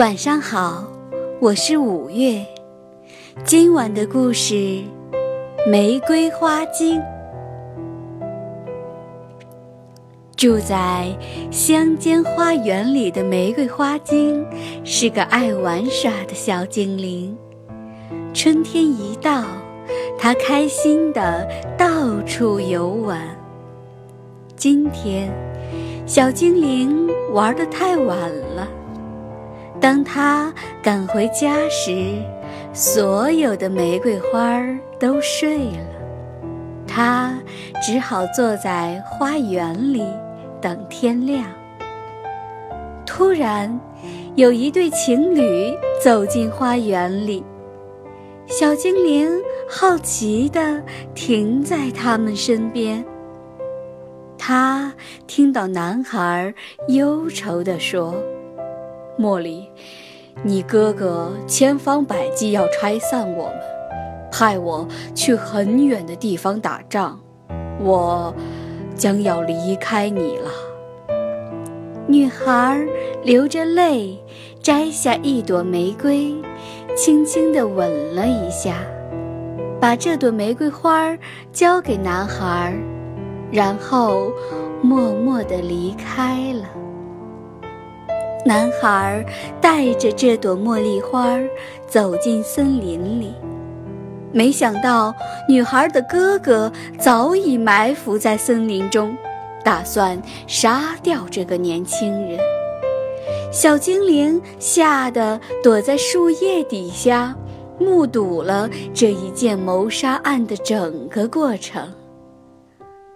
晚上好，我是五月。今晚的故事《玫瑰花精》。住在乡间花园里的玫瑰花精是个爱玩耍的小精灵。春天一到，它开心的到处游玩。今天，小精灵玩的太晚了。当他赶回家时，所有的玫瑰花都睡了，他只好坐在花园里等天亮。突然，有一对情侣走进花园里，小精灵好奇地停在他们身边。他听到男孩忧愁地说。茉莉，你哥哥千方百计要拆散我们，派我去很远的地方打仗，我将要离开你了。女孩流着泪摘下一朵玫瑰，轻轻地吻了一下，把这朵玫瑰花交给男孩，然后默默地离开了。男孩带着这朵茉莉花走进森林里，没想到女孩的哥哥早已埋伏在森林中，打算杀掉这个年轻人。小精灵吓得躲在树叶底下，目睹了这一件谋杀案的整个过程。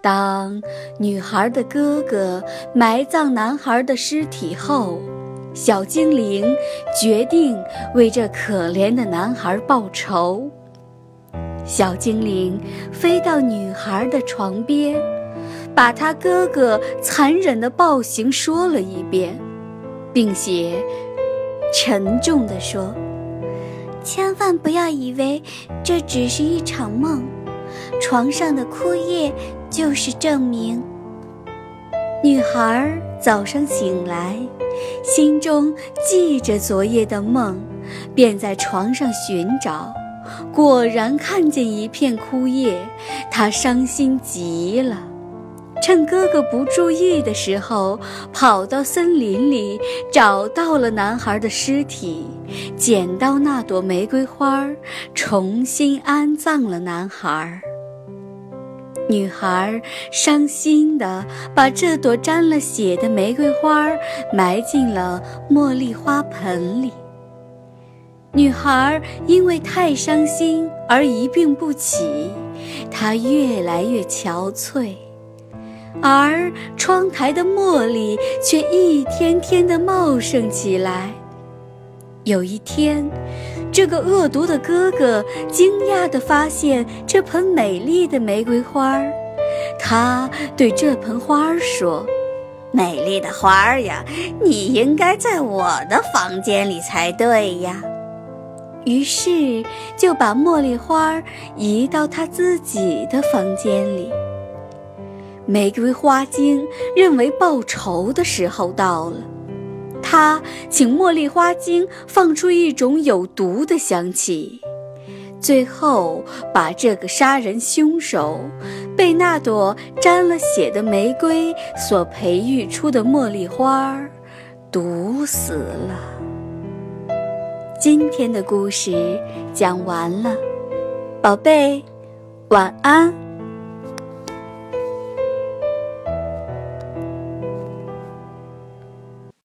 当女孩的哥哥埋葬男孩的尸体后，小精灵决定为这可怜的男孩报仇。小精灵飞到女孩的床边，把他哥哥残忍的暴行说了一遍，并且沉重地说：“千万不要以为这只是一场梦，床上的枯叶就是证明。”女孩早上醒来。心中记着昨夜的梦，便在床上寻找，果然看见一片枯叶，他伤心极了。趁哥哥不注意的时候，跑到森林里找到了男孩的尸体，捡到那朵玫瑰花，重新安葬了男孩。女孩伤心地把这朵沾了血的玫瑰花埋进了茉莉花盆里。女孩因为太伤心而一病不起，她越来越憔悴，而窗台的茉莉却一天天地茂盛起来。有一天，这个恶毒的哥哥惊讶地发现这盆美丽的玫瑰花儿，他对这盆花儿说：“美丽的花儿呀，你应该在我的房间里才对呀。”于是就把茉莉花移到他自己的房间里。玫瑰花精认为报仇的时候到了。他请茉莉花精放出一种有毒的香气，最后把这个杀人凶手被那朵沾了血的玫瑰所培育出的茉莉花毒死了。今天的故事讲完了，宝贝，晚安。